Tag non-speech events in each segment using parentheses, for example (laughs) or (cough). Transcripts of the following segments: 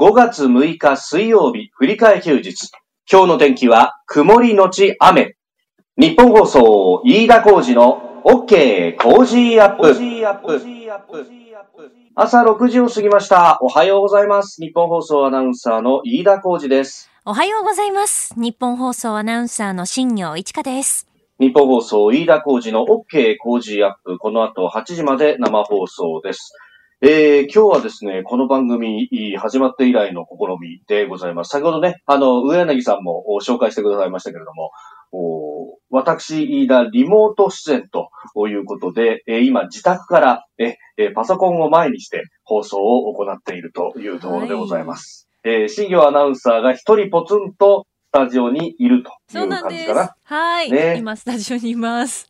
5月6日水曜日、振り替え休日。今日の天気は曇りのち雨。日本放送、飯田浩二の OK 工事アップ。朝6時を過ぎました。おはようございます。日本放送アナウンサーの飯田浩二です。おはようございます。日本放送アナウンサーの新業一華です。日本放送飯田浩二の OK 工事アップ。この後8時まで生放送です。えー、今日はですね、この番組始まって以来の試みでございます。先ほどね、あの、上柳さんもお紹介してくださいましたけれども、お私、飯田、リモート出演ということで、えー今、自宅からええーパソコンを前にして放送を行っているというところでございます。えー新業アナウンサーが一人ポツンとスタジオにいるという感じかな。はい、ね今スタジオにいます。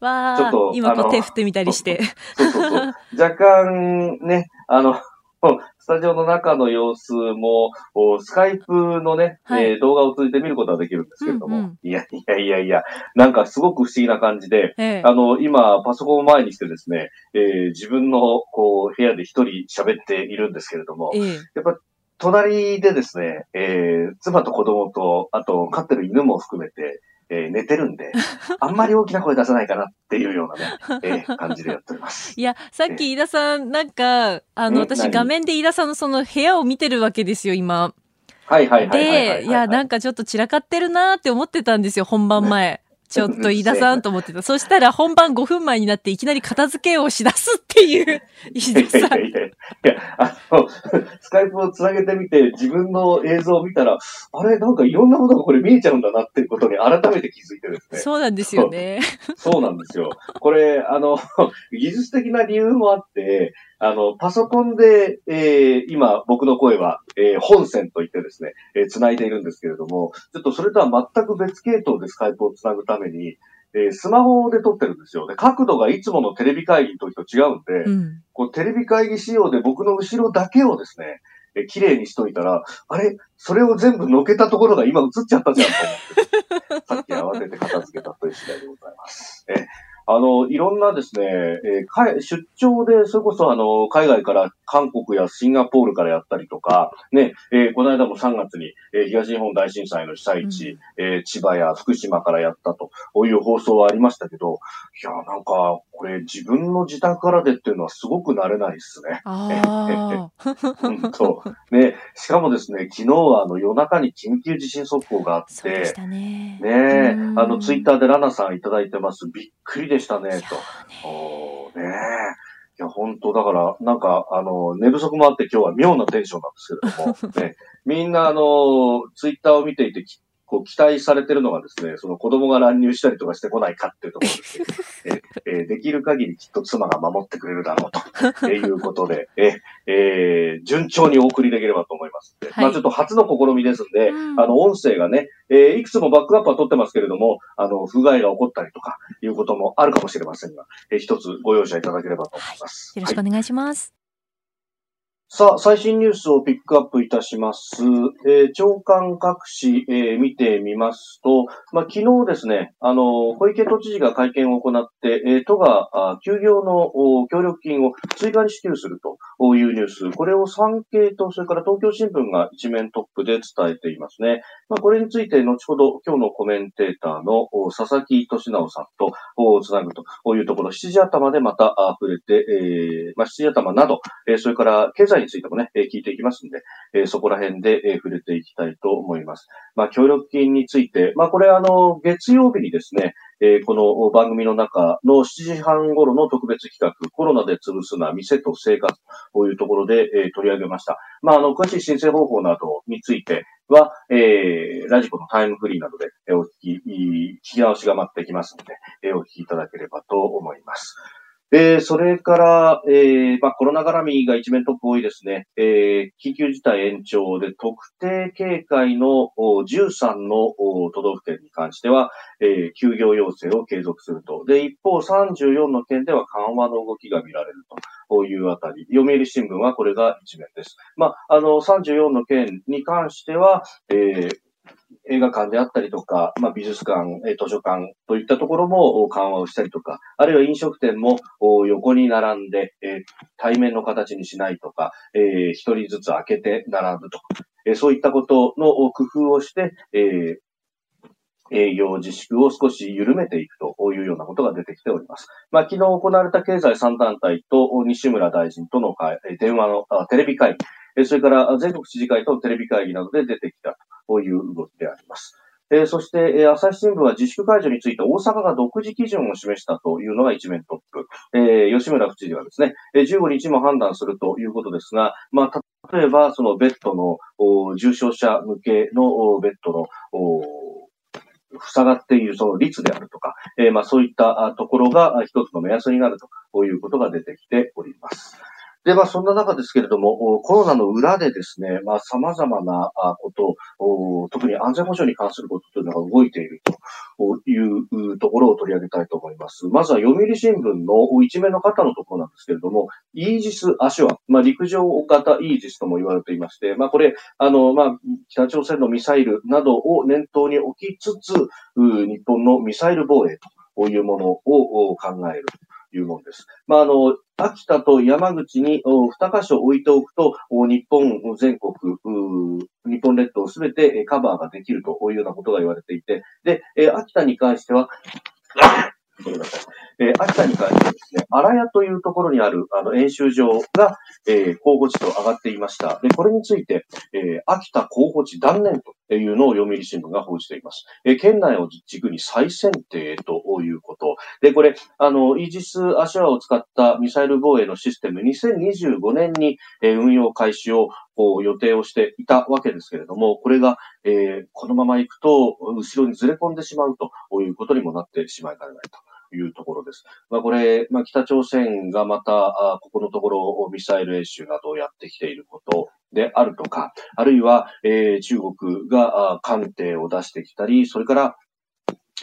わちょっとー、今こう手振ってみたりして。そうそうそう。若干ね、あの、(laughs) スタジオの中の様子も、おスカイプのね、はい。えー動画を通じて見ることができるんですけれども、うんうん。いやいやいやいや、なんかすごく不思議な感じで、ええ。あの、今、パソコンを前にしてですね、えー自分の、こう、部屋で一人喋っているんですけれども、ええ。やっぱ、隣でですね、えー妻と子供と、あと、飼ってる犬も含めて、えー寝てるんで、(laughs) あんまり大きな声出さないかなっていうようなね、えー (laughs) 感じでやっております。いや、さっき飯田さん、なんか、あの、私画面で飯田さんのその部屋を見てるわけですよ、今。はいはいはいはいはいはい。で、いや、なんかちょっと散らかってるなーって思ってたんですよ、本番前。ちょっと飯田さんと思ってた。そしたら本番5分前になっていきなり片付けをしだすっていう、(laughs) 飯いやい田さん。やいやいや、あの、スカイプをつなげてみて、自分の映像を見たら、あれ、なんかいろんなことがこれ見えちゃうんだなっていうことに改めて気づいてですね。そうなんですよね。そうなんですよ。これ、あの、技術的な理由もあって、あの、パソコンで、えー今、僕の声は、えー本線といってですね、えー繋いでいるんですけれども、ちょっとそれとは全く別系統でスカイプを繋ぐために、えースマホで撮ってるんですよ。で、角度がいつものテレビ会議の時と違うんで、うん。こうテレビ会議仕様で僕の後ろだけをですね、えー綺麗にしといたら、あれ？それを全部のけたところが今映っちゃったじゃんと思って、さっき慌てて片付けたという次第でございます。えあの、いろんなですね、えー出張で、それこそあの、海外から韓国やシンガポールからやったりとか、ね、えーこの間も3月に、えー東日本大震災の被災地、えー千葉や福島からやったという放送はありましたけど、いや、なんか、これ自分の自宅からでっていうのはすごく慣れないですね。ああ。(laughs) 本当。ね、しかもですね、昨日はあの夜中に緊急地震速報があって、そうでしたね。ねあのツイッターでラナさんいただいてます。びっくりでしたね、と。おーねえ。いや、本当だから、なんか、あの、寝不足もあって今日は妙なテンションなんですけれども、(laughs) ね、みんなあの、ツイッターを見ていてき、こう期待されてるのがですね、その子供が乱入したりとかしてこないかっていうところですね。ええーできる限りきっと妻が守ってくれるだろうと、(laughs) えーいうことで、ええー順調にお送りできればと思います。はいまあちょっと初の試みですんで、うんあの、音声がね、えーいくつもバックアップは取ってますけれども、あの、不具合が起こったりとか、いうこともあるかもしれませんが、えー一つご容赦いただければと思います。はいよろしくお願いします。さあ、最新ニュースをピックアップいたします。えー長官各紙、えー見てみますと、まあ、昨日ですね、あの、小池都知事が会見を行って、えー都が、あ休業のお協力金を追加に支給するというニュース、これを産経と、それから東京新聞が一面トップで伝えていますね。まあ、これについて、後ほど今日のコメンテーターの佐々木俊直さんとおつなぐというところ、7時頭でまたあ触れて、えーまあ、7時頭など、えーそれから経済についてもね、え聞いていきますんで、えそこら辺で、え触れていきたいと思います。まあ、協力金について、まあ、これあの、月曜日にですね、えこの番組の中の7時半頃の特別企画、コロナで潰すな店と生活というところで、え取り上げました。まあ、あの、詳しい申請方法などについては、えーラジコのタイムフリーなどで、えお聞き、聞き直しが待ってきますので、えお聞きいただければと思います。えーそれから、えーまあ、コロナ絡みが一面トップ多いですね。えー緊急事態延長で特定警戒の13の都道府県に関しては、えー休業要請を継続すると。で、一方34の県では緩和の動きが見られると。いうあたり。読売新聞はこれが一面です。まあ、あの、34の県に関しては、えー映画館であったりとか、まあ、美術館、図書館といったところも緩和をしたりとか、あるいは飲食店も横に並んで、え対面の形にしないとか、え一人ずつ開けて並ぶとか、えそういったことの工夫をして、え営業自粛を少し緩めていくというようなことが出てきております。まあ、昨日行われた経済3団体と西村大臣との会電話のテレビ会議、それから全国知事会とテレビ会議などで出てきたという動きであります。えー、そして、えー、朝日新聞は自粛解除について大阪が独自基準を示したというのが一面トップ。えー、吉村府知事はですね、え15日も判断するということですが、まあ、例えば、そのベッドの、重症者向けのベッドの、塞がっているその率であるとか、えー、まあそういったところが一つの目安になるということが出てきております。で、まあ、そんな中ですけれども、コロナの裏でですね、まあ、様々なこと、特に安全保障に関することというのが動いているというところを取り上げたいと思います。まずは読売新聞の一面の方のところなんですけれども、イージス・アシュア、まあ、陸上型イージスとも言われていまして、まあ、これ、あの、まあ、北朝鮮のミサイルなどを念頭に置きつつ、日本のミサイル防衛というものを考えるいうものです。まあ、あの、秋田と山口に2箇所置いておくと、日本全国、日本列島すべてカバーができるというようなことが言われていて、で、秋田に関しては、ごめんなさい。えー、秋田に関してはですね、荒谷というところにある、あの、演習場が、えー、候補地と上がっていました。で、これについて、えー、秋田候補地断念というのを読売新聞が報じています。えー、県内を軸に再選定ということ。で、これ、あの、イージス・アシュアを使ったミサイル防衛のシステム、2025年に、えー、運用開始をこう予定をしていたわけですけれども、これが、えー、このまま行くと、後ろにずれ込んでしまうということにもなってしまいかねないと。いうところです。まあ、これ、まあ、北朝鮮がまた、あここのところミサイル演習などをやってきていることであるとか、あるいは、えー、中国が艦艇を出してきたり、それから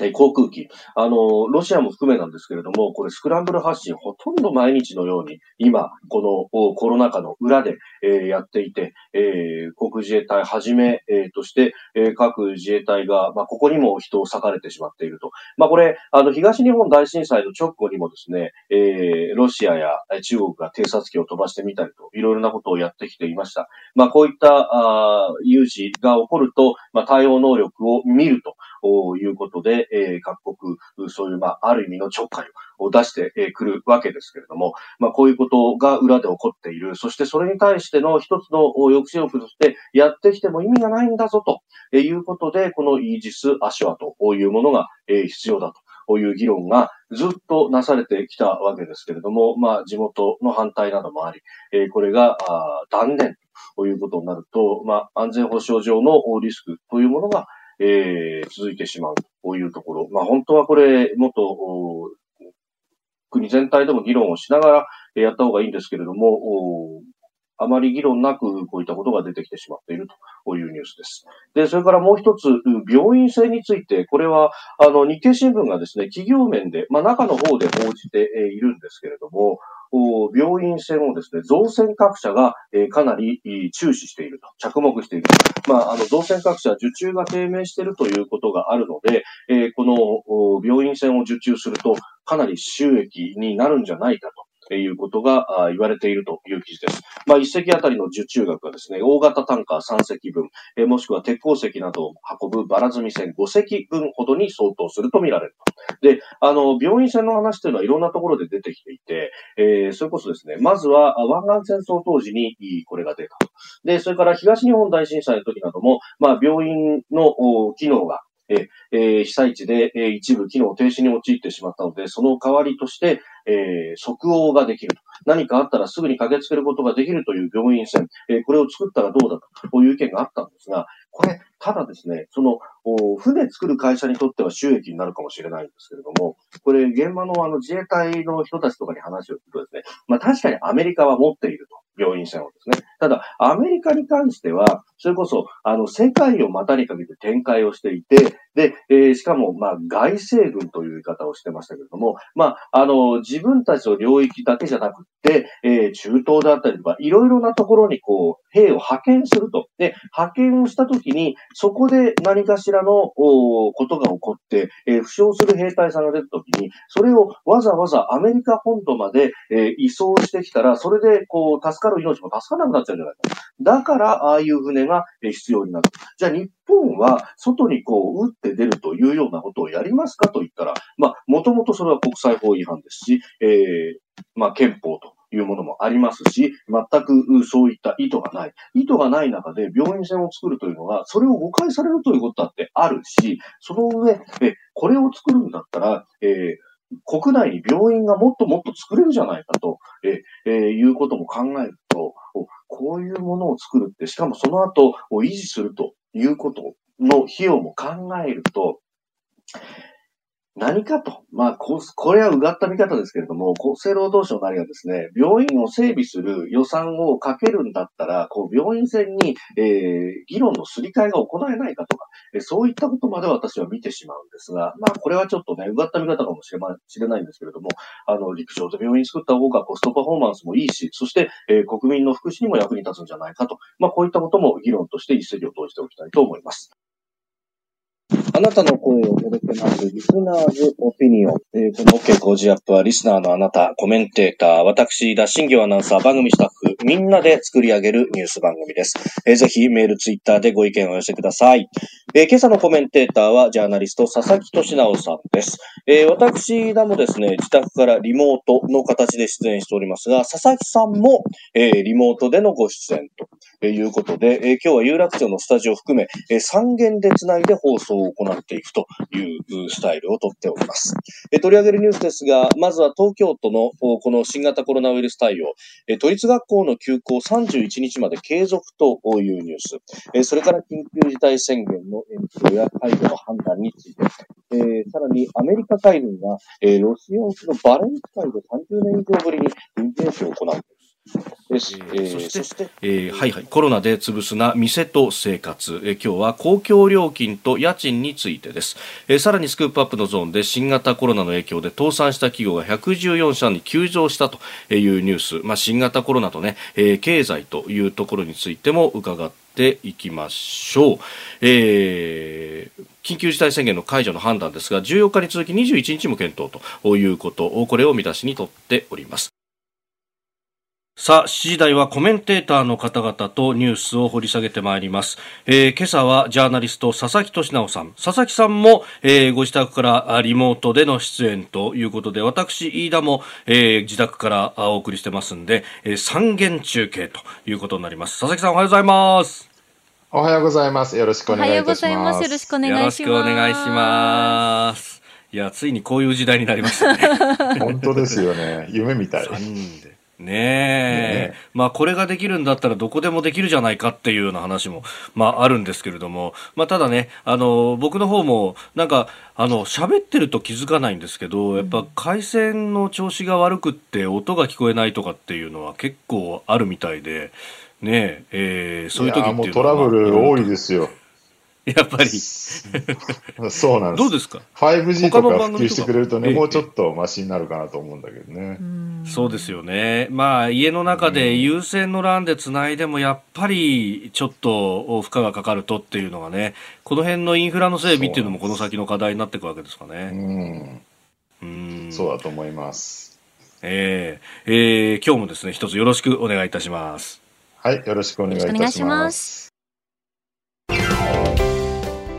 え航空機。あの、ロシアも含めなんですけれども、これスクランブル発信ほとんど毎日のように、今、このコロナ禍の裏で、えー、やっていて、えー、航空自衛隊はじめ、えー、として、え、各自衛隊が、まあ、ここにも人を割かれてしまっていると。まあ、これ、あの、東日本大震災の直後にもですね、え、ロシアや中国が偵察機を飛ばしてみたりと、いろいろなことをやってきていました。まあ、こういった、あ有事が起こると、まあ、対応能力を見ると。ということで、え、各国、そういう、まあ、ある意味のちょっかいを出してくるわけですけれども、まあ、こういうことが裏で起こっている。そしてそれに対しての一つの抑止力としてやってきても意味がないんだぞということで、このイージス・アシュアというものが必要だと。こういう議論がずっとなされてきたわけですけれども、まあ、地元の反対などもあり、えー、これが断念ということになると、まあ、安全保障上のリスクというものがえー、続いてしまうというところ。まあ本当はこれ、もっと、国全体でも議論をしながらやった方がいいんですけれども、あまり議論なくこういったことが出てきてしまっているというニュースです。で、それからもう一つ、病院制について、これは、あの、日経新聞がですね、企業面で、まあ中の方で報じているんですけれども、病院船をですね、造船各社が、えかなり注視していると、着目している。まあ、あの、造船各社、受注が低迷しているということがあるので、えこの病院船を受注すると、かなり収益になるんじゃないかと。ということが言われているという記事です。まあ、一隻あたりの受注額はですね、大型タンカー3隻分、えもしくは鉄鉱石などを運ぶバラ積み船5隻分ほどに相当すると見られると。で、あの、病院船の話というのはいろんなところで出てきていて、えー、それこそですね、まずは湾岸戦争当時にこれが出たと。で、それから東日本大震災の時なども、まあ、病院の機能がえー、被災地で、えー、一部機能停止に陥ってしまったので、その代わりとして、えー、即応ができると。何かあったらすぐに駆けつけることができるという病院船、えー、これを作ったらどうだという意見があったんですが、これ、ただですね、その、船作る会社にとっては収益になるかもしれないんですけれども、これ、現場のあの自衛隊の人たちとかに話を聞くとですね、まあ確かにアメリカは持っていると。病院船をですね。ただ、アメリカに関しては、それこそ、あの、世界を股にかけて展開をしていて、で、えー、しかも、まあ、外星軍という言い方をしてましたけれども、まあ、あの、自分たちの領域だけじゃなくて、えー、中東であったりとか、いろいろなところにこう、兵を派遣すると。で、派遣をしたときに、そこで何かしらのことが起こって、えー、負傷する兵隊さんが出たときに、それをわざわざアメリカ本土まで、えー、移送してきたら、それでこう、助かる命も助からなくなっちゃうんじゃないか。だから、ああいう船が必要になる。じゃあ、日本は外にこう、撃って出るというようなことをやりますかと言ったら、まあ、もともとそれは国際法違反ですし、えー、まあ、憲法というものもありますし、全くそういった意図がない。意図がない中で病院船を作るというのは、それを誤解されるということだってあるし、その上、えこれを作るんだったら、えー国内に病院がもっともっと作れるじゃないかと、ええー、いうことも考えると、こういうものを作るって、しかもその後を維持するということの費用も考えると、何かと。まあ、ここれはうがった見方ですけれども、厚生労働省なりがですね、病院を整備する予算をかけるんだったら、こう、病院船に、えー、議論のすり替えが行えないかとか、えそういったことまで私は見てしまうんですが、まあ、これはちょっとね、うがった見方かもしれましれないんですけれども、あの、陸上で病院作った方がコストパフォーマンスもいいし、そして、えー、国民の福祉にも役に立つんじゃないかと、まあ、こういったことも議論として一石を投じておきたいと思います。あなたの声を届けます、リスナーズオピニオン。えー、この OK 工事アップは、リスナーのあなた、コメンテーター、私、田新行アナウンサー、番組スタッフ、みんなで作り上げるニュース番組です。えー、ぜひ、メール、ツイッターでご意見を寄せください。えー、今朝のコメンテーターは、ジャーナリスト、佐々木俊直さんです。えー、私だもですね、自宅からリモートの形で出演しておりますが、佐々木さんも、えー、リモートでのご出演ということで、えー、今日は有楽町のスタジオを含め、えー、3軒でつないで放送を行行っていくというスタイルをとっております。え、取り上げるニュースですが、まずは東京都のこの新型コロナウイルス対応、え、都立学校の休校31日まで継続というニュース、え、それから緊急事態宣言の延長や解除の判断について、えー、さらにアメリカ海軍が、え、ロシア沖のバレンス海で30年以上ぶりに軍事演習を行う。です。えー、そして、えー、はいはい、コロナで潰すな店と生活、えー、今日は公共料金と家賃についてです、えー。さらにスクープアップのゾーンで新型コロナの影響で倒産した企業が114社に急増したというニュース、まあ、新型コロナとね、えー、経済というところについても伺っていきましょう。えー緊急事態宣言の解除の判断ですが14日に続き21日も検討ということをこれを見出しにとっておりますさあ、7時台はコメンテーターの方々とニュースを掘り下げてまいります。えー、今朝はジャーナリスト佐々木俊直さん。佐々木さんも、えー、ご自宅からリモートでの出演ということで、私、飯田も、えー、自宅からお送りしてますんで、えー、三元中継ということになります。佐々木さんおはようございます。おはようございます。よろしくお願いいたします。おはようございます。よろしくお願いします。よろしくお願いします。いや、ついにこういう時代になりましたね。(laughs) 本当ですよね。夢みたい。ねえ、ね、まあこれができるんだったらどこでもできるじゃないかっていうような話も、まああるんですけれども、まあただね、あの、僕の方も、なんか、あの、喋ってると気づかないんですけど、やっぱ回線の調子が悪くって音が聞こえないとかっていうのは結構あるみたいで、ねえ、えー、そういう時っていうのは。もうトラブル多いですよ。(laughs) やっぱりそうなんです。どうですか ?5G とか普及してくれるとね、もうちょっとマシになるかなと思うんだけどね。そうですよね。まあ、家の中で優先の欄でつないでも、やっぱりちょっと負荷がかかるとっていうのがね、この辺のインフラの整備っていうのもこの先の課題になっていくわけですかね。うん。そうだと思います。えー、えー、今日もですね、一つよろしくお願いいたします。はい、よろしくお願いいたします。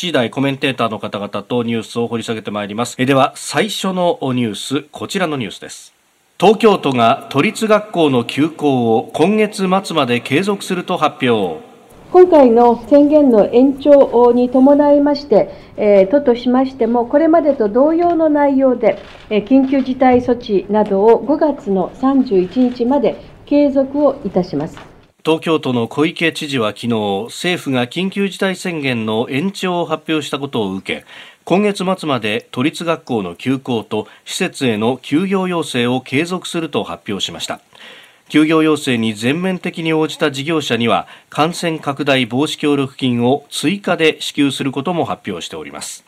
次第コメンテーターの方々とニュースを掘り下げてまいります。えでは、最初のニュース、こちらのニュースです。東京都が都立学校の休校を今月末まで継続すると発表今回の宣言の延長に伴いまして、え都としましても、これまでと同様の内容で、え緊急事態措置などを5月の31日まで継続をいたします。東京都の小池知事は昨日政府が緊急事態宣言の延長を発表したことを受け今月末まで都立学校の休校と施設への休業要請を継続すると発表しました。休業要請に全面的に応じた事業者には感染拡大防止協力金を追加で支給することも発表しております。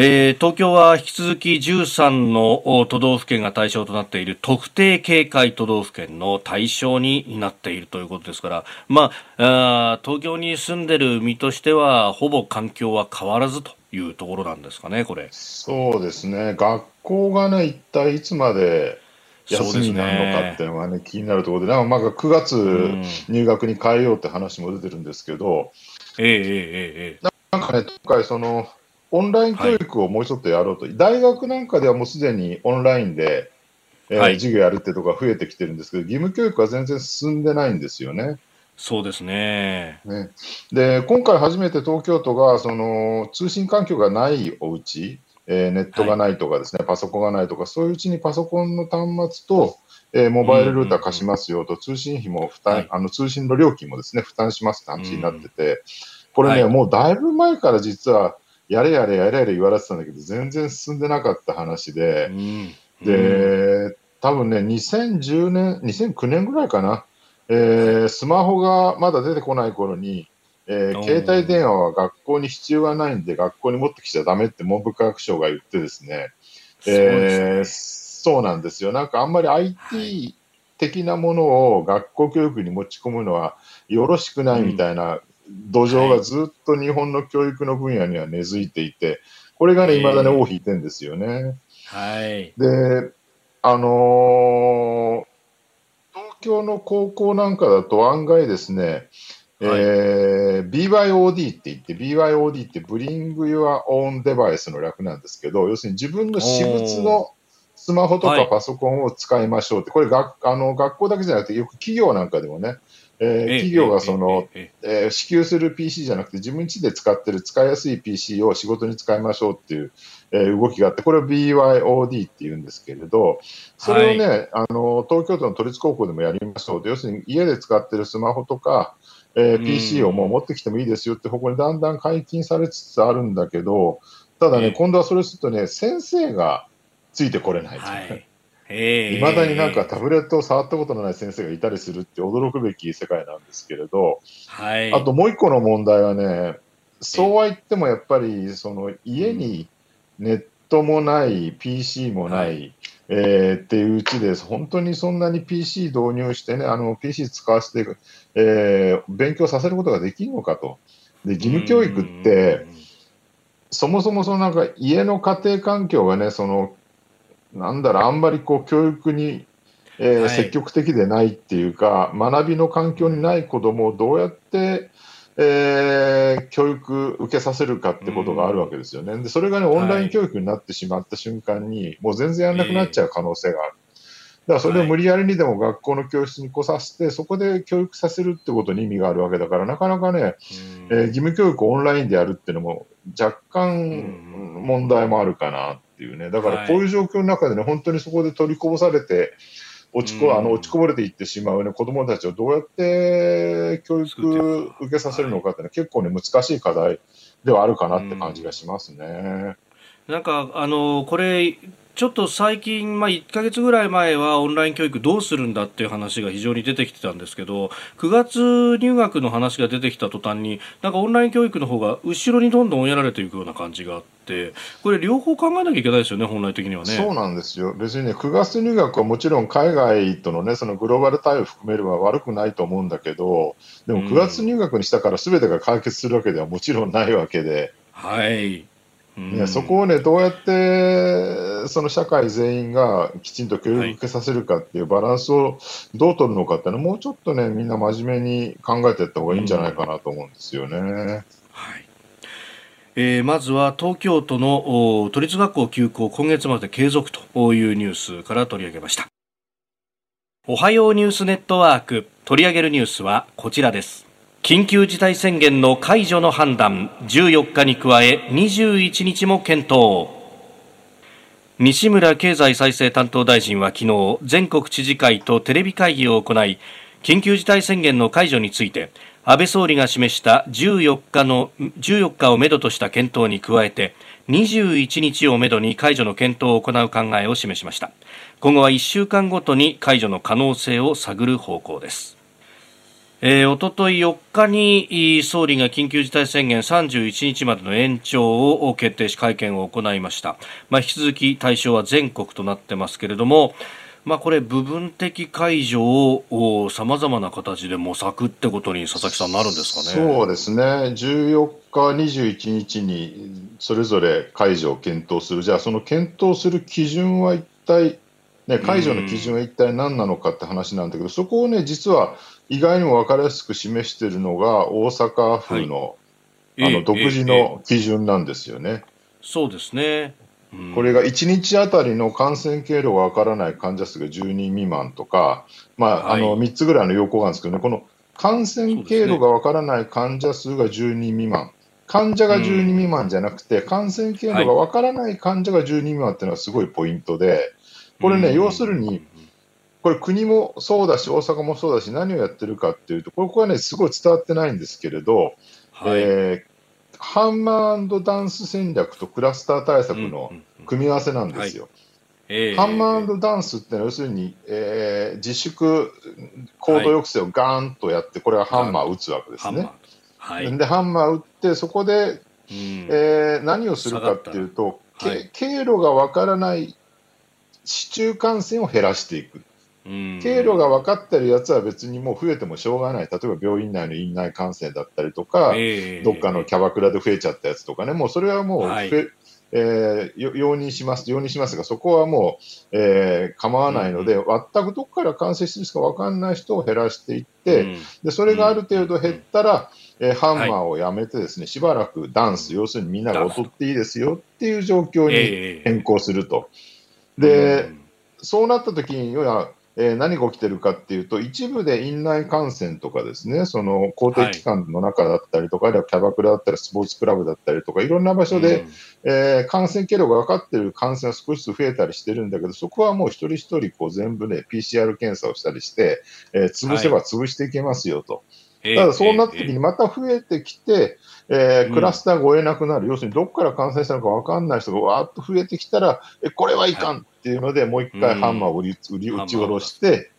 えー、東京は引き続き13の都道府県が対象となっている特定警戒都道府県の対象になっているということですから、まあ、あ東京に住んでる身としてはほぼ環境は変わらずというところなんですかね、これ。そうですね、学校がね、一体いつまで休みになるのかっていうのがね、気になるところで、なんか9月入学に変えようって話も出てるんですけど、ええええええ。なんかね、今回その、オンライン教育をもうちょっとやろうと、はい、大学なんかではもうすでにオンラインで、えー、はい、授業やるってとこが増えてきてるんですけど、義務教育は全然進んでないんですよね。そうですね。ね。で今回初めて東京都がその通信環境がないお家、えー、ネットがないとかですね、はい、パソコンがないとか、そういううちにパソコンの端末と、えー、モバイルルーター貸しますよと、通信費も負担、はい、あの通信の料金もですね負担しますって話になってて、これね、もうだいぶ前から実は、やれやれやれやれ言われてたんだけど、全然進んでなかった話で、うん、で、多分ね、2010年、2009年ぐらいかな、えー、スマホがまだ出てこない頃に、えー、携帯電話は学校に必要がないんで、学校に持ってきちゃだめって文部科学省が言ってですね、えー、そうなんですよ。なんかあんまり IT 的なものを学校教育に持ち込むのはよろしくないみたいな土壌がずっと日本の教育の分野には根付いていて、これがね、いまだに尾を引いてんですよね。はい。で、あのー、東京の高校なんかだと案外ですね、はい、えー、BYOD って言って、BYOD ってブリング・ユア・オン・デバイスの略なんですけど、要するに自分の私物のスマホとかパソコンを使いましょうって、これ学あの学校だけじゃなくて、よく企業なんかでもね、えー、企業がその、えー、支給する PC じゃなくて、自分家で使ってる使いやすい PC を仕事に使いましょうっていう、えー、動きがあって、これを BYOD っていうんですけれど、それをね、はい、あの東京都の都立高校でもやりましょうと、要するに家で使ってるスマホとか、えー、PC をもう持ってきてもいいですよって方向にだんだん解禁されつつあるんだけど、ただね、今度はそれするとね、先生がついてこれない、はいいまだになんかタブレットを触ったことのない先生がいたりするって驚くべき世界なんですけれど、はい、あともう一個の問題はね、そうは言ってもやっぱりその家にネットもない、PC もない、えー、っていううちで、本当にそんなに PC 導入してね、あの PC 使わせて、えー、勉強させることができるのかと。で、義務教育って、そもそもそのなんか家の家庭環境がね、そのなんだろう、あんまりこう教育に、えー、はい、積極的でないっていうか、学びの環境にない子どもをどうやって、えー、教育受けさせるかってことがあるわけですよね。で、それがね、オンライン教育になってしまった瞬間に、はい、もう全然やんなくなっちゃう可能性がある。だからそれを無理やりにでも学校の教室に来させて、そこで教育させるってことに意味があるわけだから、なかなかね、えー、義務教育をオンラインでやるっていうのも、若干問題もあるかなっていうね、だからこういう状況の中でね、本当にそこで取りこぼされて、落ちこあの落ちこぼれていってしまう、ね、子どもたちをどうやって教育受けさせるのかってね、結構ね、難しい課題ではあるかなって感じがしますね。なんか、あの、これ、ちょっと最近、まあ、1か月ぐらい前はオンライン教育どうするんだっていう話が非常に出てきてたんですけど9月入学の話が出てきた途端になんかオンライン教育の方が後ろにどんどん追いやられていくような感じがあってこれ両方考えなきゃいけないですよね本来的にはね。そうなんですよ。別にね9月入学はもちろん海外とのねそのグローバル対応を含めれば悪くないと思うんだけどでも9月入学にしたから全てが解決するわけではもちろんないわけで。はいね、そこをね、どうやってその社会全員がきちんと教育受けさせるかっていうバランスをどう取るのかっていうのは、もうちょっとね、みんな真面目に考えていった方がいいんじゃないかなと思うんですよね。はいえー、まずは東京都の都立学校休校今月まで継続というニュースから取り上げました。おはようニュースネットワーク取り上げるニュースはこちらです緊急事態宣言の解除の判断14日に加え21日も検討。西村経済再生担当大臣は昨日全国知事会とテレビ会議を行い緊急事態宣言の解除について安倍総理が示した14日の14日をめどとした検討に加えて21日をめどに解除の検討を行う考えを示しました。今後は1週間ごとに解除の可能性を探る方向です。えー、おととい4日に総理が緊急事態宣言31日までの延長を決定し会見を行いました、まあ、引き続き対象は全国となってますけれども、まあ、これ部分的解除をさまざまな形で模索ってことに佐々木さんなるんですかね。そうですね。14日、21日にそれぞれ解除を検討する。じゃあその検討する基準は一体ね、解除の基準は一体何なのかって話なんだけど、そこをね、実は意外にも分かりやすく示しているのが、大阪府の、はい、あの独自の基準なんですよね。そうですね。うん、これが1日あたりの感染経路が分からない患者数が10人未満とか、まあ、はい、あの3つぐらいの要項があるんですけどね、この感染経路が分からない患者数が10人未満、患者が10人未満じゃなくて、感染経路が分からない患者が10人未満っていうのはすごいポイントで、これね、要するに、これ国もそうだし、大阪もそうだし、何をやってるかっていうと、ここはね、すごい伝わってないんですけれど、はい、えー、ハンマーダンス戦略とクラスター対策の組み合わせなんですよ。ハンマーダンスってのは要するに、えー、自粛行動抑制をガーンとやって、これはハンマーを打つわけですね。はい、でハンマー打って、そこで、うん、えー、何をするかっていうと、はい、経路がわからない市中感染を減らしていく。経路が分かってるやつは別にもう増えてもしょうがない。例えば病院内の院内感染だったりとか、えー、どっかのキャバクラで増えちゃったやつとかね、もうそれはもう、はい、えー、容認します、容認します。が、そこはもう、えー、構わないので、うん、全くどこから感染してるか分かんない人を減らしていって、うん、でそれがある程度減ったら、えー、ハンマーをやめてですね、はい、しばらくダンス、要するにみんなが踊っていいですよっていう状況に変更すると。で、うん、そうなった時に、要は、えー、何が起きてるかっていうと、一部で院内感染とかですね、その公的機関の中だったりとか、はい、あるいはキャバクラだったり、スポーツクラブだったりとか、いろんな場所で、うん、えー、感染経路が分かっている感染は少しずつ増えたりしてるんだけど、そこはもう一人一人こう全部ね、PCR 検査をしたりして、えー、潰せば潰していけますよと。はいただそうなった時にまた増えてきて、えー、クラスターが追えなくなる、うん、要するにどこから感染したのか分かんない人がわーっと増えてきたら、えこれはいかんっていうので、もう一回ハンマーを売り売り打ち下ろして、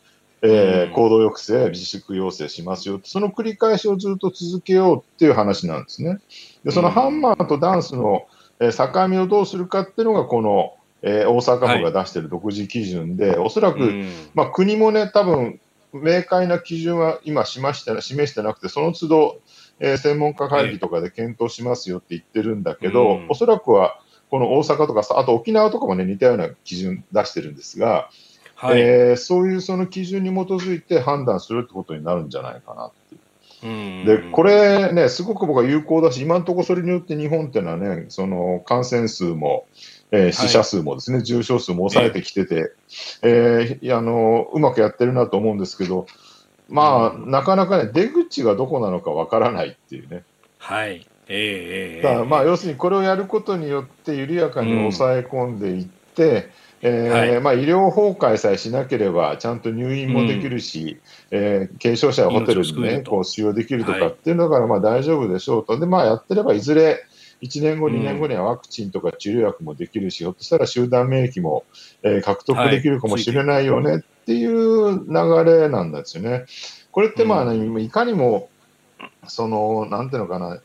えー、行動抑制、自粛要請しますよ、その繰り返しをずっと続けようっていう話なんですね。でそのハンマーとダンスの、えー、境目をどうするかっていうのが、この、えー、大阪府が出している独自基準で、はい、おそらく、まあ、国もね、多分明快な基準は今しました示してなくて、その都度、えー、専門家会議とかで検討しますよって言ってるんだけど、はい、おそらくはこの大阪とか、あと沖縄とかもね、似たような基準出してるんですが、はい、えー、そういうその基準に基づいて判断するってことになるんじゃないかなっていう。で、これね、すごく僕は有効だし、今のところそれによって日本っていうのはね、その感染数も、えー、死者数もですね、はい、重症数も抑えてきてて、えー、あの、うまくやってるなと思うんですけど、まあ、うん、なかなかね、出口がどこなのかわからないっていうね。はい。ええー、だからまあ、要するにこれをやることによって緩やかに抑え込んでいって、うん、えーはい、まあ、医療崩壊さえしなければ、ちゃんと入院もできるし、うん、えー、軽症者はホテルにね、こう使用できるとかっていうのだから、まあ大丈夫でしょうと。で、まあやってればいずれ、1年後、2年後にはワクチンとか治療薬もできるし、ひょっとしたら集団免疫も、えー、獲得できるかもしれないよねっていう流れなんですよね。これってまあ、ね、いかにも、その、なんていうのかな、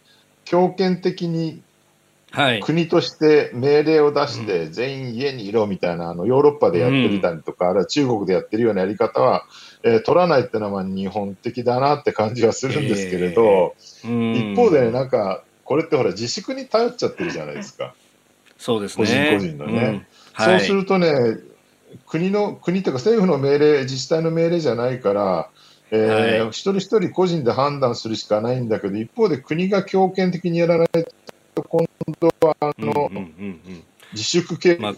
強権的に国として命令を出して全員家にいろみたいな、あのヨーロッパでやってみたりとか、あるいは中国でやってるようなやり方は、えー、取らないっていうのは日本的だなって感じはするんですけれど、えー、一方で、ね、なんかこれってほら自粛に頼っちゃってるじゃないですか。そうですね。個人個人のね。うんはい、そうするとね、国の、国というか政府の命令、自治体の命令じゃないから、えー、はい、一人一人個人で判断するしかないんだけど、一方で国が強権的にやらないと、今度はあの、うんうんうんうん、自粛系、ま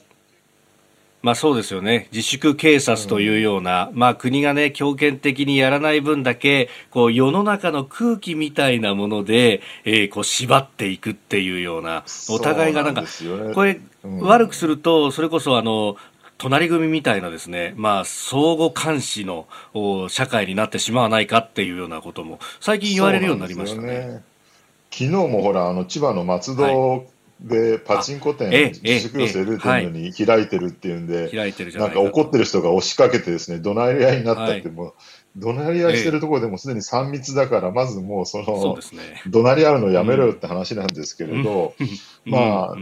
まあそうですよね。自粛警察というような、うん、まあ国がね、強権的にやらない分だけ、こう世の中の空気みたいなもので、えー、こう縛っていくっていうような、お互いがなんか、ね、これ、うん、悪くすると、それこそあの、隣組みたいなですね、まあ、相互監視の社会になってしまわないかっていうようなことも、最近言われるようになりましたね。ね。昨日もほら、あの、千葉の松戸で、パチンコ店、自粛要請ルーティンに開いてるっていうんで、開いてるじゃなんか怒ってる人が押しかけてですね、怒鳴り合いになったって、もう、怒鳴り合いしてるところでもすでに3密だから、まずもうその、怒鳴り合うのやめろよって話なんですけれど、まあ、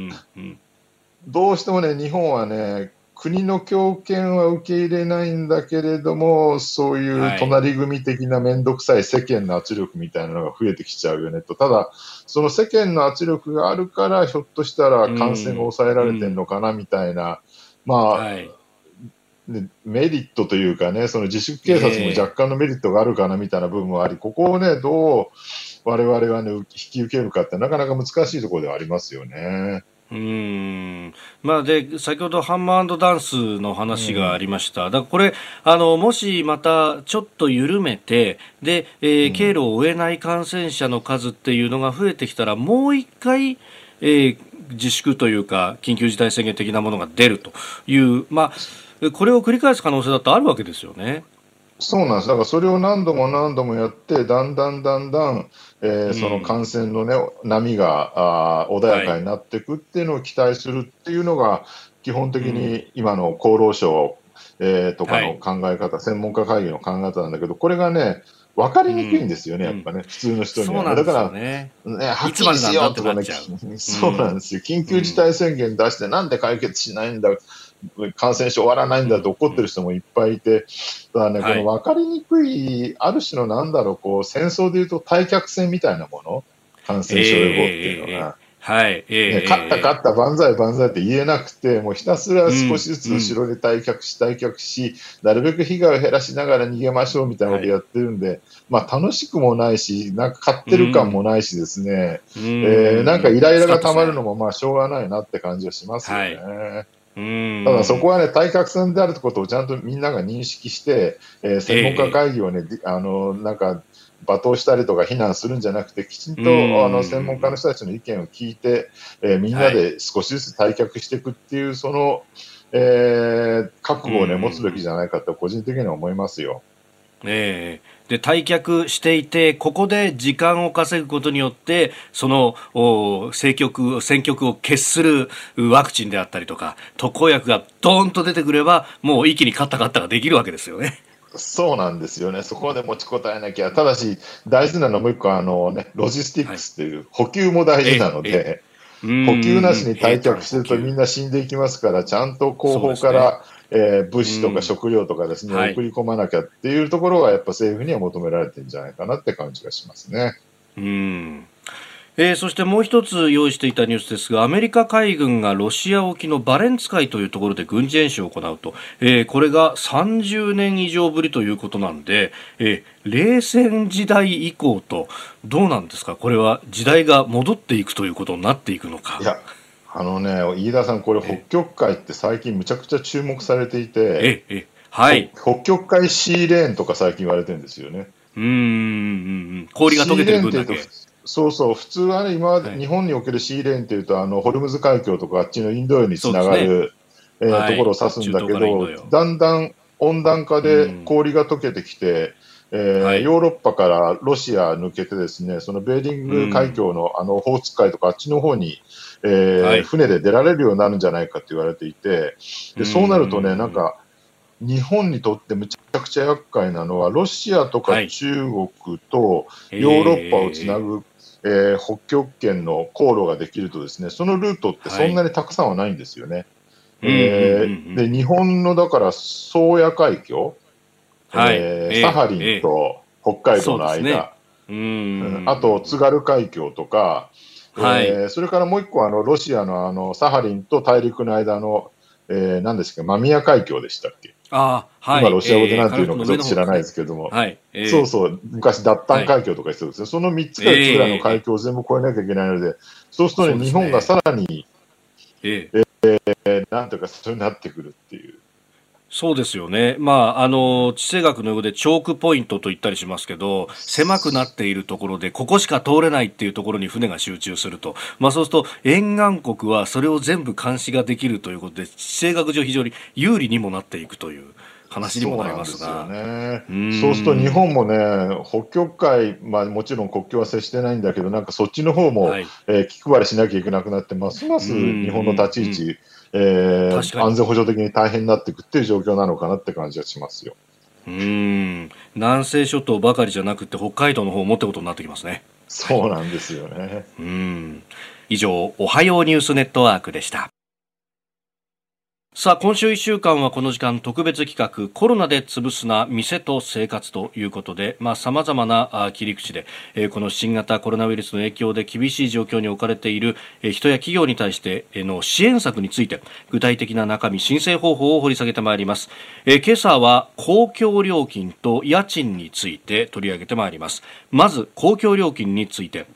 どうしてもね、日本はね、国の強権は受け入れないんだけれども、そういう隣組的な面倒くさい世間の圧力みたいなのが増えてきちゃうよねと、ただ、その世間の圧力があるから、ひょっとしたら感染が抑えられてるのかなみたいな、まあ、はい。メリットというかね、その自粛警察も若干のメリットがあるかなみたいな部分もあり、ここをね、どう我々がね、引き受けるかってなかなか難しいところではありますよね。うん。まあ、で先ほどハンマーダンスの話がありました、だからこれあの、もしまたちょっと緩めてで、えー、経路を追えない感染者の数っていうのが増えてきたら、もう一回、えー、自粛というか、緊急事態宣言的なものが出るという、まあ、これを繰り返す可能性だってあるわけですよね。そうなんです。だからそれを何度も何度もやって、だんだんだんだん、えー、その感染のね、波があ穏やかになっていくっていうのを期待するっていうのが、基本的に今の厚労省、えー、とかの考え方、はい、専門家会議の考え方なんだけど、これがね、分かりにくいんですよね、うん、やっぱね、普通の人には。だから、ね、ね、はっきりしようとかね、そうなんですよ。緊急事態宣言出して、なんで解決しないんだ、感染症終わらないんだと怒ってる人もいっぱいいて、ただね、この分かりにくい、ある種のなんだろう、こう、戦争でいうと退却戦みたいなもの、感染症予防っていうのが。はい。えー、ね、勝った勝った万歳万歳って言えなくて、もうひたすら少しずつ後ろで退却し、退却し、なるべく被害を減らしながら逃げましょうみたいなことやってるんで、はい、まあ楽しくもないし、なんか買ってる感もないしですね、うん、えー、なんかイライラが溜まるのもまあしょうがないなって感じはしますよね。はいただそこはね、対角線であることをちゃんとみんなが認識して、えー、専門家会議をね、えー、あの、なんか、罵倒したりとか非難するんじゃなくて、きちんとあの専門家の人たちの意見を聞いて、えー、みんなで少しずつ退却していくっていう、その、えー、覚悟をね、持つべきじゃないかと個人的には思いますよ。ええ。ーで退却していてここで時間を稼ぐことによってその政局戦局を決するワクチンであったりとか特効薬がドーンと出てくればもう一気に勝った勝ったができるわけですよね。そうなんですよね、そこまで持ちこたえなきゃ、ただし、大事なのはもう一個あの、ね、ロジスティックスっていう、補給も大事なので、補給なしに退却してるとみんな死んでいきますから、ちゃんと後方から、えー、物資とか食料とかですね、うん、送り込まなきゃっていうところがやっぱ政府には求められてるんじゃないかなって感じがしますね。うんえー、そしてもう一つ用意していたニュースですがアメリカ海軍がロシア沖のバレンツ海というところで軍事演習を行うと、えー、これが30年以上ぶりということなんで、えー、冷戦時代以降とどうなんですか？これは時代が戻っていくということになっていくのか。いやあのね、飯田さん、これ、北極海って最近、むちゃくちゃ注目されていて、ええはい、北極海シーレーンとか最近言われてるんですよね。うん、氷が溶けてる分だけ。そうそう、普通はね、今まで日本におけるシーレーンっていうと、あのホルムズ海峡とか、あっちのインド洋につながる、ね。えーはい、ところを指すんだけど、だんだん温暖化で氷が溶けてきて、えーはい、ヨーロッパからロシア抜けてですね、そのベーリング海峡の、あの、オホーツク海とかあっちの方に、えーはい、船で出られるようになるんじゃないかって言われていて、でそうなるとね、なんか、日本にとってむちゃくちゃ厄介なのは、ロシアとか中国とヨーロッパをつなぐ、えー、北極圏の航路ができるとですね、そのルートってそんなにたくさんはないんですよね。えで日本のだから宗谷海峡、はい、えー、サハリンと北海道の間、えー、うん。あと津軽海峡とか、はい、えー、それからもう一個あのロシアのあのサハリンと大陸の間の、えー、何ですか間宮海峡でしたっけ？あはい、今ロシア語で何ていうのかちょっと知らないですけども、はい。えー、そうそう。昔脱炭海峡とか必要ですね、はい、その3つか4つぐらいの海峡を全部越えなきゃいけないので、そうするとね、ね。日本がさらに、えー、えー、なんとかそうなってくるっていう。そうですよね。まあ、あの、地政学の用語でチョークポイントと言ったりしますけど、狭くなっているところで、ここしか通れないっていうところに船が集中すると。まあ、そうすると、沿岸国はそれを全部監視ができるということで、地政学上非常に有利にもなっていくという。話にもなりますが。そうね。そうすると日本もね、北極海、まあもちろん国境は接してないんだけど、なんかそっちの方も、はい、えー、気配りしなきゃいけなくなって、ますます日本の立ち位置、えー、安全保障的に大変になっていくっていう状況なのかなって感じがしますよ。うん南西諸島ばかりじゃなくて北海道の方もってことになってきますね。そうなんですよね。うん以上、おはようニュースネットワークでした。さあ、今週1週間はこの時間特別企画コロナで潰すな店と生活ということで、まあ様々な切り口で、この新型コロナウイルスの影響で厳しい状況に置かれている、人や企業に対しての支援策について具体的な中身、申請方法を掘り下げてまいります。今朝は公共料金と家賃について取り上げてまいります。まず公共料金について。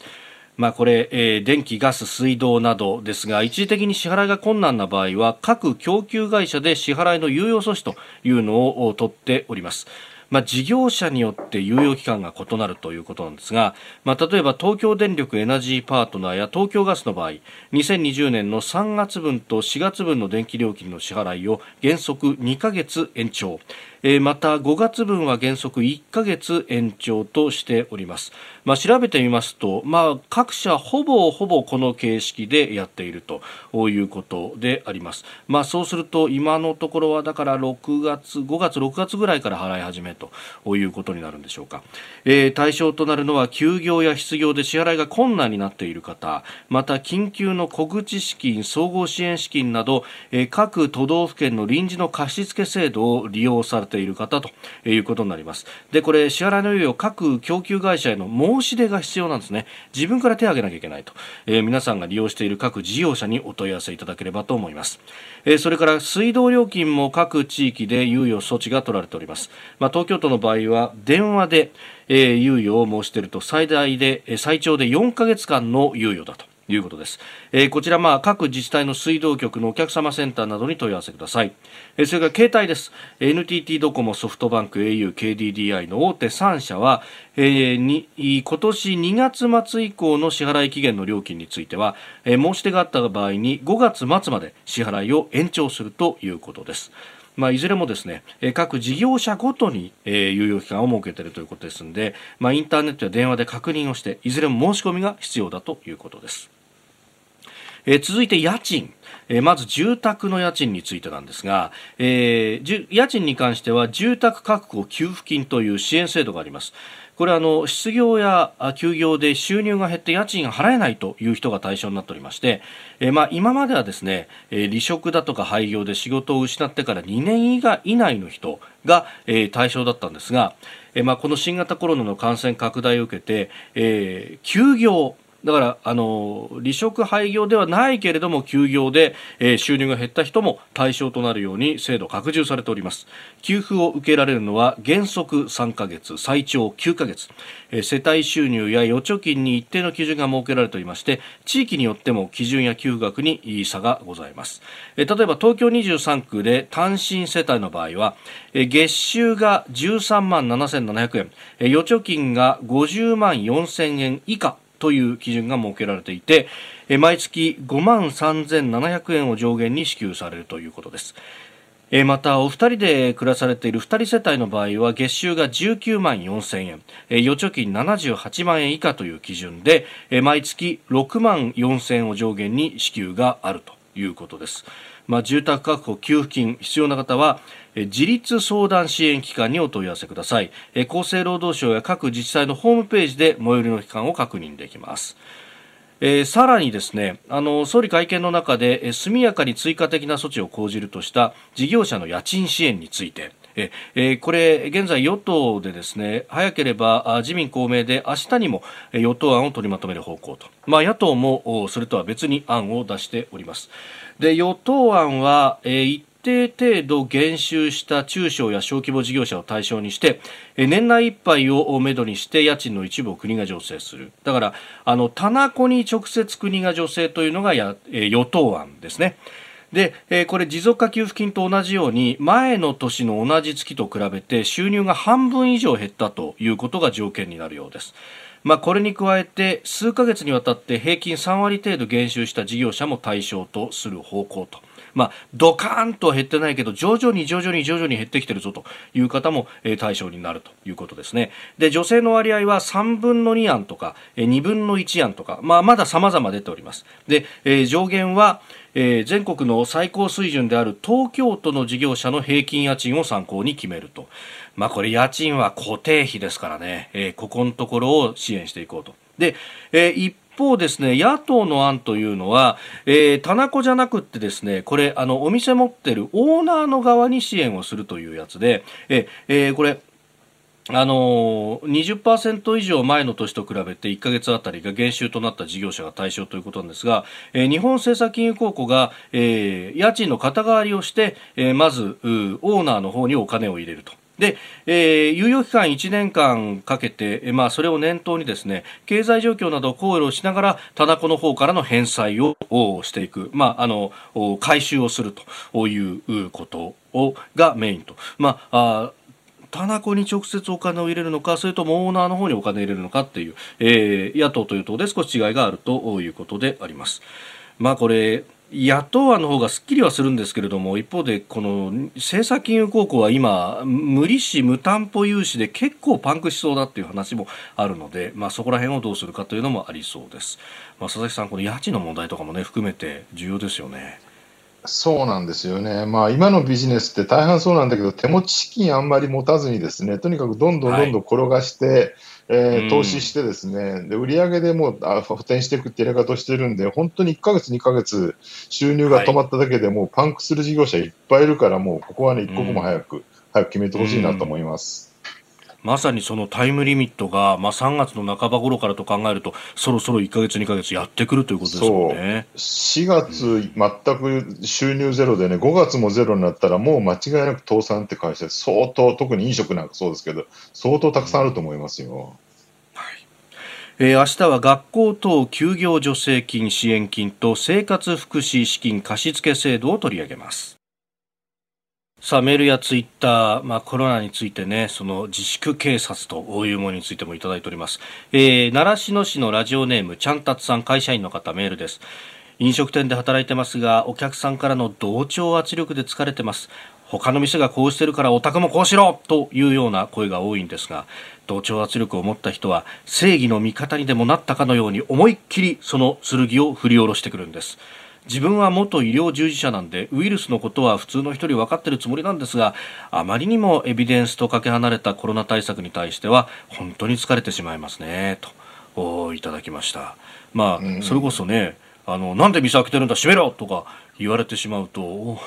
まあ、これ、えー、電気、ガス、水道などですが、一時的に支払いが困難な場合は、各供給会社で支払いの猶予措置というのを取っております。まあ、事業者によって猶予期間が異なるということなんですが、まあ、例えば東京電力エナジーパートナーや東京ガスの場合2020年の3月分と4月分の電気料金の支払いを原則2ヶ月延長えまた5月分は原則1ヶ月延長としております、まあ、調べてみますと、まあ、各社ほぼほぼこの形式でやっているということであります、まあ、そうすると今のところはだから6月5月6月ぐらいから払い始めということになるんでしょうか、えー、対象となるのは休業や失業で支払いが困難になっている方また緊急の小口資金総合支援資金など、えー、各都道府県の臨時の貸付制度を利用されている方ということになります。でこれ支払いの猶予各供給会社への申し出が必要なんですね。自分から手を挙げなきゃいけないと、えー、皆さんが利用している各事業者にお問い合わせいただければと思います、えー、それから水道料金も各地域で猶予措置が取られております、まあ、東京都の場合は電話で、えー、猶予を申し出ると最大で最長で4ヶ月間の猶予だと。いうことです。えー、こちら、まあ、各自治体の水道局のお客様センターなどに問い合わせください。えー、それから携帯です。NTT ドコモ、ソフトバンク、au、KDDI の大手3社は、えー、に今年2月末以降の支払い期限の料金については、えー、申し出があった場合に5月末まで支払いを延長するということです。まあ、いずれもですね、各事業者ごとに、え猶予期間を設けているということですので、まあ、インターネットや電話で確認をして、いずれも申し込みが必要だということです。え、続いて家賃。え、まず住宅の家賃についてなんですが、えー、家賃に関しては住宅確保給付金という支援制度があります。これはあの失業や休業で収入が減って家賃が払えないという人が対象になっておりまして、え、まあ今まではですね、え、離職だとか廃業で仕事を失ってから2年以以内の人が、え、対象だったんですが、え、まあこの新型コロナの感染拡大を受けて、え、休業だから、あの、離職廃業ではないけれども、休業で、えー、収入が減った人も対象となるように制度拡充されております。給付を受けられるのは原則3ヶ月、最長9ヶ月。えー、世帯収入や預貯金に一定の基準が設けられておりまして、地域によっても基準や給付額に差がございます。えー、例えば東京23区で単身世帯の場合は、えー、月収が13万7700円、えー、預貯金が50万4000円以下という基準が設けられていて、毎月5万3700円を上限に支給されるということです。また、お二人で暮らされている二人世帯の場合は、月収が19万4000円、預貯金78万円以下という基準で、毎月6万4000円を上限に支給があるということです。まあ、住宅確保給付金必要な方は自立相談支援機関にお問い合わせください。厚生労働省や各自治体のホームページで最寄りの機関を確認できます。えー、さらにですねあの総理会見の中で、えー、速やかに追加的な措置を講じるとした事業者の家賃支援について。えー、これ現在与党でですね早ければ自民公明で明日にも与党案を取りまとめる方向と、まあ、野党もそれとは別に案を出しております。で与党案は、えー、一定程度減収した中小や小規模事業者を対象にして年内いっぱいをめどにして家賃の一部を国が助成するだからあの棚子に直接国が助成というのがや与党案ですねで、これ持続化給付金と同じように前の年の同じ月と比べて収入が半分以上減ったということが条件になるようです。まあ、これに加えて数ヶ月にわたって平均3割程度減収した事業者も対象とする方向と。まあ、ドカーンと減ってないけど、徐々に徐々に徐々に減ってきてるぞという方も、えー、対象になるということですね。で、女性の割合は3分の2案とか、えー、2分の1案とか、まあ、まだ様々出ております。で、えー、上限は、えー、全国の最高水準である東京都の事業者の平均家賃を参考に決めると。まあこれ家賃は固定費ですからね、えー、ここのところを支援していこうと。で、えー、一方ですね、野党の案というのは、えー、棚子じゃなくってですね、これ、あの、お店持ってるオーナーの側に支援をするというやつで、えー、これ、あのー、20%以上前の年と比べて1か月あたりが減収となった事業者が対象ということなんですが、えー、日本政策金融公庫が、えー、家賃の肩代わりをして、えー、まずオーナーの方にお金を入れると。で、えー、猶予期間1年間かけて、まあ、それを念頭にですね、経済状況などを考慮しながら、田中の方からの返済をしていく、まあ、あの、回収をするということをがメインと。まあ、あ田中に直接お金を入れるのか、それともオーナーの方にお金を入れるのかっていう、えー、野党という党で少し違いがあるということであります。まあこれ、野党案の方がすっきりはするんですけれども一方でこの政策金融高校は今無利子無担保融資で結構パンクしそうだっていう話もあるので、まあ、そこら辺をどうするかというのもありそうです、まあ、佐々木さんこの家賃の問題とかもね含めて重要ですよね。そうなんですよね、まあ、今のビジネスって大半そうなんだけど、手持ち資金あんまり持たずに、ですねとにかくどんどんどんどん転がして、はいえー、投資してですね、で売上でもうあ補填していくってやり方をしてるんで、本当に1か月、2か月、収入が止まっただけでもうパンクする事業者いっぱいいるから、もうここはね、一刻も早く、早く決めてほしいなと思います。まさにそのタイムリミットが、まあ、3月の半ば頃からと考えると、そろそろ1か月、2か月やってくるということですよね4月、全く収入ゼロでね、5月もゼロになったら、もう間違いなく倒産って会社、相当、特に飲食なんかそうですけど、相当たくさんあると思いますよ。えー、明日は学校等休業助成金支援金と生活福祉資金貸付制度を取り上げます。さあ、メールやツイッター、まあ、コロナについてね、その自粛警察というものについてもいただいております。えー、習志野市のラジオネーム、ちゃんたつさん、会社員の方、メールです。飲食店で働いてますが、お客さんからの同調圧力で疲れてます。他の店がこうしてるからお宅もこうしろというような声が多いんですが、同調圧力を持った人は正義の味方にでもなったかのように思いっきりその剣を振り下ろしてくるんです。自分は元医療従事者なんでウイルスのことは普通の人に分かっているつもりなんですがあまりにもエビデンスとかけ離れたコロナ対策に対しては本当に疲れてしまいますねといただきました。まあ、それこそねあのなんで店開けてるんだ閉めろとか言われてしまうと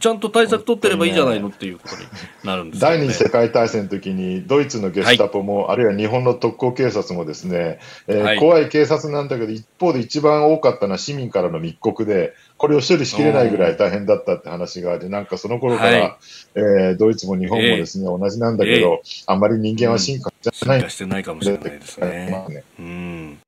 ちゃんと対策取ってればいいじゃないのっていうことになるんです、ね、第二次世界大戦の時にドイツのゲスタポも、はい、あるいは日本の特攻警察もですね、えーはい、怖い警察なんだけど一方で一番多かったのは市民からの密告でこれを処理しきれないぐらい大変だったって話があってなんかその頃から、はい、えー、ドイツも日本もですね、えー、同じなんだけど、えー、あんまり人間は進化じゃない、うん、進化してないかもしれないですね。ね。うん。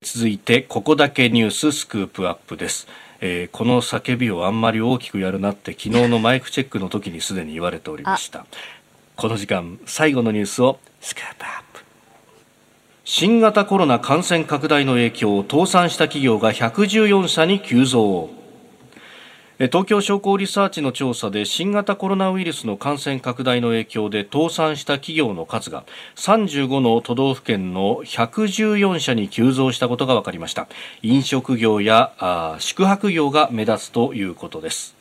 続いてここだけニューススクープアップです。えー、この叫びをあんまり大きくやるなって昨日のマイクチェックの時にすでに言われておりました。この時間最後のニュースをスクープアップ。新型コロナ感染拡大の影響倒産した企業が114社に急増。東京商工リサーチの調査で新型コロナウイルスの感染拡大の影響で倒産した企業の数が35の都道府県の114社に急増したことが分かりました飲食業や宿泊業が目立つということです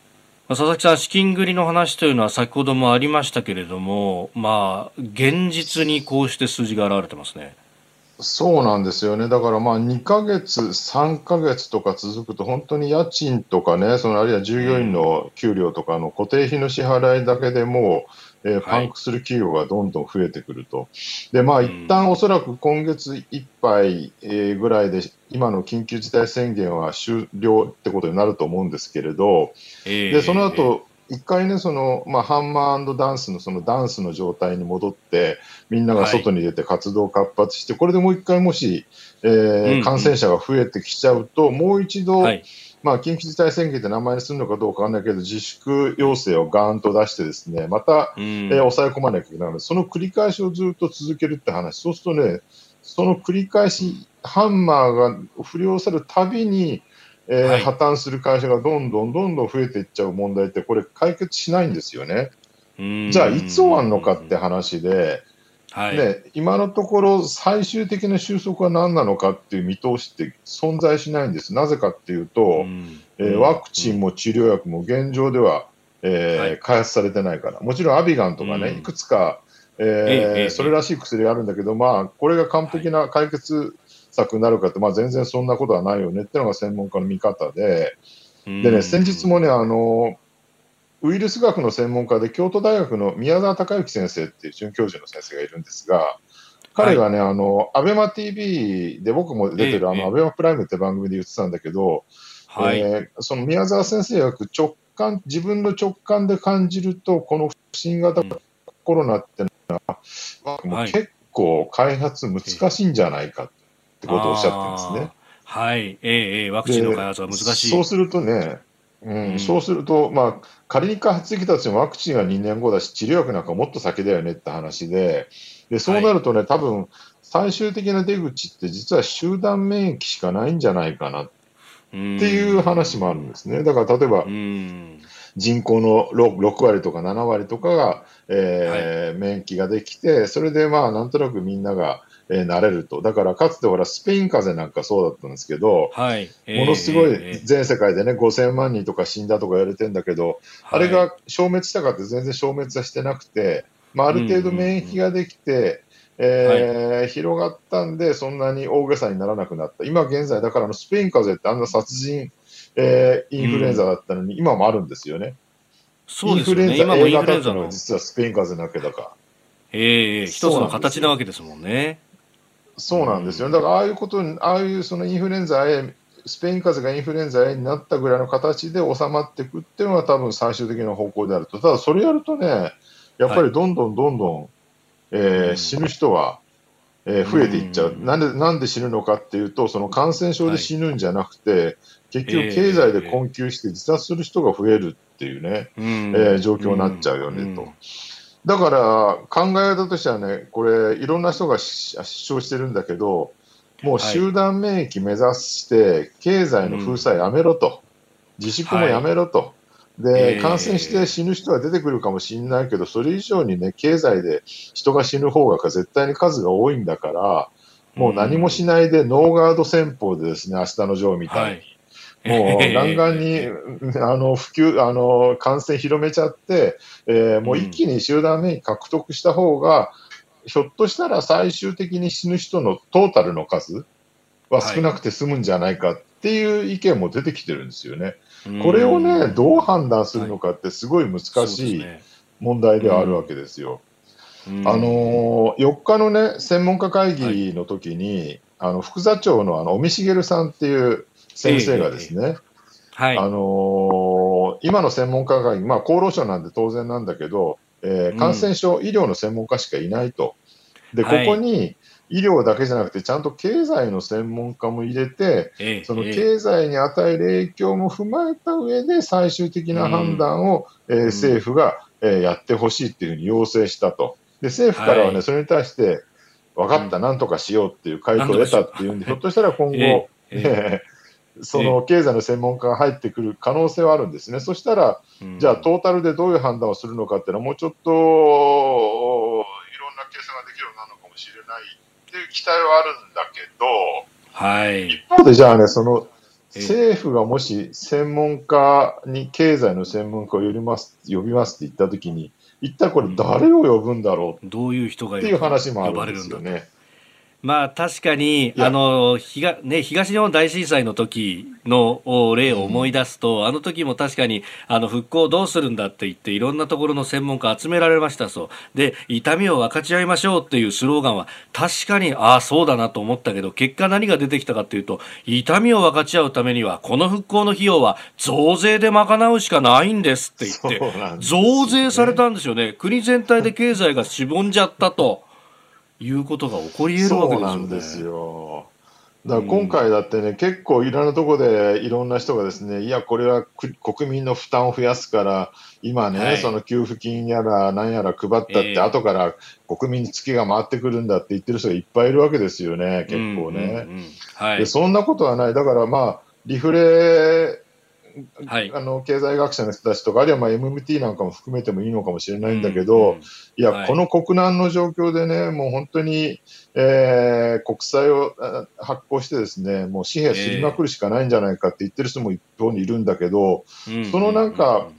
佐々木さん、資金繰りの話というのは先ほどもありましたけれども、まあ、現実にこうして数字が現れてますね。そうなんですよね。だからまあ2ヶ月、3ヶ月とか続くと、本当に家賃とかね、そのあるいは従業員の給料とかの固定費の支払いだけでもう、えー、パンクする企業がどんどん増えてくると。で、まあ一旦おそらく今月いっぱい、えー、ぐらいで、今の緊急事態宣言は終了ってことになると思うんですけれど、で、その後、一回ね、その、まあ、ハンマーダンスのそのダンスの状態に戻って、みんなが外に出て活動を活発して、はい、これでもう一回もし、えー、感染者が増えてきちゃうと、もう一度、はい、まあ、緊急事態宣言って名前にするのかどうかわかんないけど、自粛要請をガーンと出してですね、また、うん。えー抑え込まなきゃいけない。ので、その繰り返しをずっと続けるって話、そうするとね、その繰り返し、ハンマーが振り下ろされるたびに、えーはい。破綻する会社がどんどんどんどん増えていっちゃう問題って、これ、解決しないんですよね。うん。じゃあ、いつ終わるのかって話で、はい。ね、今のところ、最終的な収束は何なのかっていう見通しって存在しないんです。なぜかっていうと、うん。えーワクチンも治療薬も現状では、えーはい。開発されてないから、もちろんアビガンとかね、うん。いくつか、えーええええ。それらしい薬があるんだけど、まあ、これが完璧な解決策になるかって、まあ、全然そんなことはないよねっていうのが専門家の見方で、でね、先日もね、あのウイルス学の専門家で、京都大学の宮沢隆之先生っていう准教授の先生がいるんですが、彼がね、あの、アベマ TV で僕も出てる、あええ。の、アベマプライムって番組で言ってたんだけど、はい。えーその宮沢先生が直感、自分の直感で感じると、この新型コロナってのは、もうはい。結構開発難しいんじゃないかってことをおっしゃってますね。はい。ええええワクチンの開発は難しい。そうするとね、うんうんそうすると、まあ、仮に開発できたとしてもワクチンは2年後だし、治療薬なんかもっと先だよねって話で、でそうなるとね、多分最終的な出口って、実は集団免疫しかないんじゃないかなっっていう話もあるんですね。だから例えばう、ん。人口の 6, 6割とか7割とかが、えー免疫ができて、それでまあなんとなくみんなが、えー慣れると。だからかつてほらスペイン風邪なんかそうだったんですけど、はい。ものすごええい全世界でね、5000万人とか死んだとか言われてんだけど、あれが消滅したかって全然消滅はしてなくて、まあ、ある程度免疫ができて、えー広がったんで、そんなに大げさにならなくなった。今現在、だからスペイン風邪ってあんな殺人、えーインフルエンザだったのに、今もあるんですよね。そうですよね。インフルエンザ今もイ A ンフルエンザの型っていうのは、実はスペイン風邪なわけだから。ええ一つの形なわけですもんね。そうなんですよ。だから、ああいうことに、ああいうそのインフルエンザ A、スペイン風邪がインフルエンザ A になったぐらいの形で収まっていくっていうのが多分最終的な方向であると。ただ、それやるとね、やっぱりどんどんどんどん、えーうん死ぬ人は、えー増えていっちゃう。うんなんで、なんで死ぬのかっていうと、その感染症で死ぬんじゃなくて、結局えー経済で困窮して自殺する人が増えるっていうね、うんえー状況になっちゃうよね、と。だから考え方としてはね、これ、いろんな人がし主張してるんだけど、もう集団免疫目指して、経済の封鎖やめろと、自粛もやめろと、えでー。感染して死ぬ人は出てくるかもしれないけど、それ以上にね、経済で人が死ぬ方が絶対に数が多いんだから、もう何もしないでノーガード戦法でですね、明日のジョーみたいに。はい。もう弾丸に、あの普及あの感染広めちゃって、えーもう一気に集団免疫獲得した方が、ひょっとしたら最終的に死ぬ人のトータルの数は少なくて済むんじゃないかっていう意見も出てきてるんですよね。これをね、どう判断するのかってすごい難しい問題ではあるわけですよ。あのー4日のね、専門家会議の時に、あの副座長のあの尾身茂さんっていう先生がですね、はい。あのー今の専門家会議、まあ、厚労省なんで当然なんだけど、えーうん。感染症、医療の専門家しかいないと。で、こはい。こに医療だけじゃなくて、ちゃんと経済の専門家も入れて、ええそのええ。経済に与える影響も踏まえた上で、最終的な判断を、えー政府が、えーやってほしいっていうふうに要請したと。で、政府からはね、はい。それに対して、分かった、なんとかしようっていう回答を得たっていうんで、ひょっとしたら今後、ええええ。ーその経済の専門家が入ってくる可能性はあるんですね。そしたら、うんじゃあトータルでどういう判断をするのかっていうのは、もうちょっといろんな計算ができるようになるのかもしれないっていう期待はあるんだけど、はい。一方でじゃあね、そのええ政府がもし専門家に経済の専門家を呼びます呼びますって言ったときに、一体これ誰を呼ぶんだろどういう人がうっていう話もあるんですよね。まあ確かに、やあの、東、ね、東日本大震災の時のお例を思い出すと、あの時も確かに、あの、復興どうするんだって言って、いろんなところの専門家集められましたそう。で、痛みを分かち合いましょうっていうスローガンは、確かに、ああ、そうだなと思ったけど、結果何が出てきたかっていうと、痛みを分かち合うためには、この復興の費用は増税で賄うしかないんですって言って、ね増税されたんですよね。国全体で経済がしぼんじゃったと。いうことが起こり得るわけですよね。そうなんですよ。だから今回だってね、結構いろんなところでいろんな人がですね、いや、これは国民の負担を増やすから、今ね、はい、その給付金やら何やら配ったって、えー、後から国民にツケが回ってくるんだって言ってる人がいっぱいいるわけですよね、結構ね。でそんなことはない。だからまあ、リフレはい、あの経済学者の人たちとか、あるいはまあ MMT なんかも含めてもいいのかもしれないんだけど、うんうん、いや、はい、この国難の状況でね、もう本当に、えー、国債を発行してですね、もう紙幣すりまくるしかないんじゃないかって言ってる人も一方にいるんだけど、えー、そのなんか、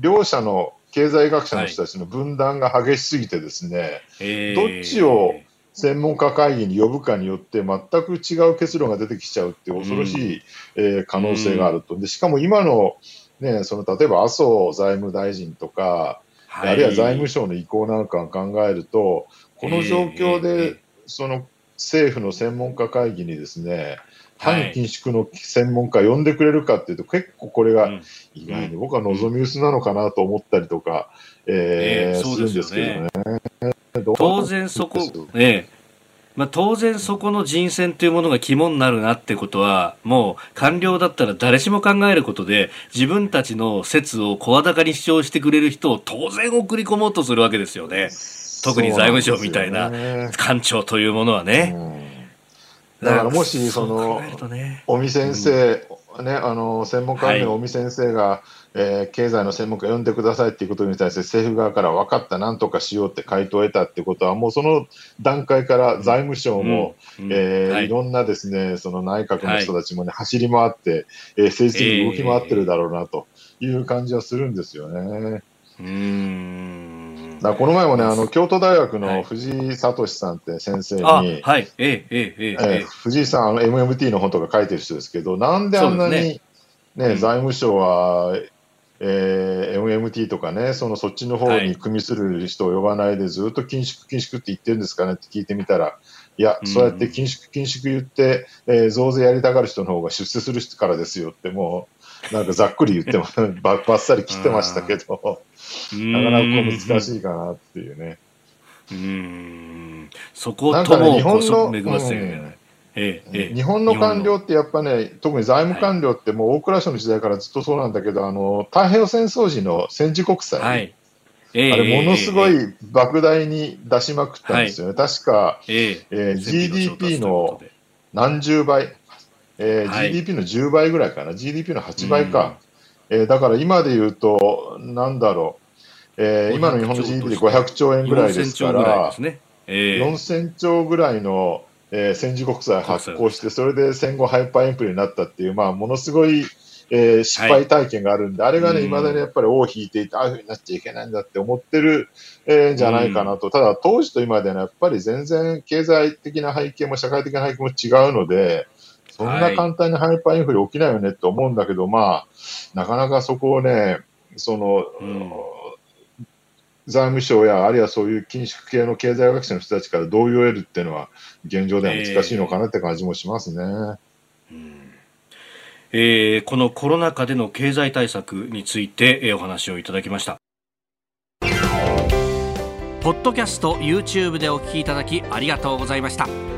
両者の経済学者の人たちの分断が激しすぎてですね、はい、どっちを専門家会議に呼ぶかによって全く違う結論が出てきちゃうっていう恐ろしい、うん、えー、可能性があると。でしかも今の,、ね、その例えば麻生財務大臣とか、はい、あるいは財務省の意向なんかを考えると、この状況で、その政府の専門家会議にですね、反緊縮の専門家呼んでくれるかっていうと、結構これが意外に僕は望み薄なのかなと思ったりとか、えー、するんですけどね。当然そこ、ええ。まあ、当然そこの人選というものが肝になるなってことは、もう官僚だったら誰しも考えることで、自分たちの説を声高に主張してくれる人を当然送り込もうとするわけですよね。特に財務省みたいな官庁というものはね。だからもし、その、尾身先生、ね、あの、専門家の尾身先生が、えー、経済の専門家呼んでくださいっていうことに対して政府側から分かった、なんとかしようって回答を得たってことは、もうその段階から財務省も、えい。ろんなですね、その内閣の人たちもね、はい、走り回って、えー、政治的に動き回ってるだろうなという感じはするんですよね。うんだこの前もね、あの京都大学の藤井聡さんって先生に、はい、はい、ええええ。藤井さん、あの MMT の本とか書いてる人ですけど、なんであんなにね、ね、財務省はえー、MMT とかね、そのそっちの方に組みする人を呼ばないで、ずっと緊縮、緊縮って言ってるんですかねって聞いてみたら、いや、そうやって緊縮、緊縮言って、えー、増税やりたがる人の方が出世するからですよって、もう、なんかざっくり言っても (laughs) ばばっさり切ってましたけど、なかなか難しいかなっていうね。うん、そことも、ね、日本の、日本の官僚ってやっぱね、特に財務官僚ってもう大蔵省の時代からずっとそうなんだけど、あの太平洋戦争時の戦時国債、はい。えあれ、ものすごい莫大に出しまくったんですよね、確か、ええ。ー、GDP の何十倍、えーはい、GDP の10倍ぐらいかな、GDP の8倍か、うん、えー、だから今で言うと、なんだろう、えー、今の日本の GDP で500兆円ぐらいですから、4000兆ぐらいのえー、戦時国債発行して、それで戦後ハイパーインフレになったっていう、まあ、ものすごい、えー、失敗体験があるんで、はい、あれがね、いまだにやっぱり尾を引いていて、ああいうふうになっちゃいけないんだって思ってる、えー、じゃないかなと。ただ、当時と今では、ね、やっぱり全然経済的な背景も社会的な背景も違うので、そんな簡単にハイパーインフレ起きないよねって思うんだけど、はい、まあ、なかなかそこをね、その、うん財務省や、あるいはそういう緊縮系の経済学者の人たちから同意を得るっていうのは、現状では難しいのかなって感じもしますね。えーえー、このコロナ禍での経済対策について、えー、お話をいただきました。ポッドキャスト YouTube でお聞きいただきありがとうございました。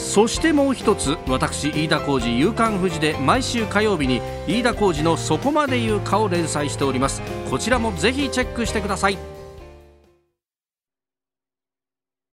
そしてもう一つ私飯田浩司夕刊富士で毎週火曜日に飯田浩司の「そこまで言うか」を連載しております。こちらもぜひチェックしてください。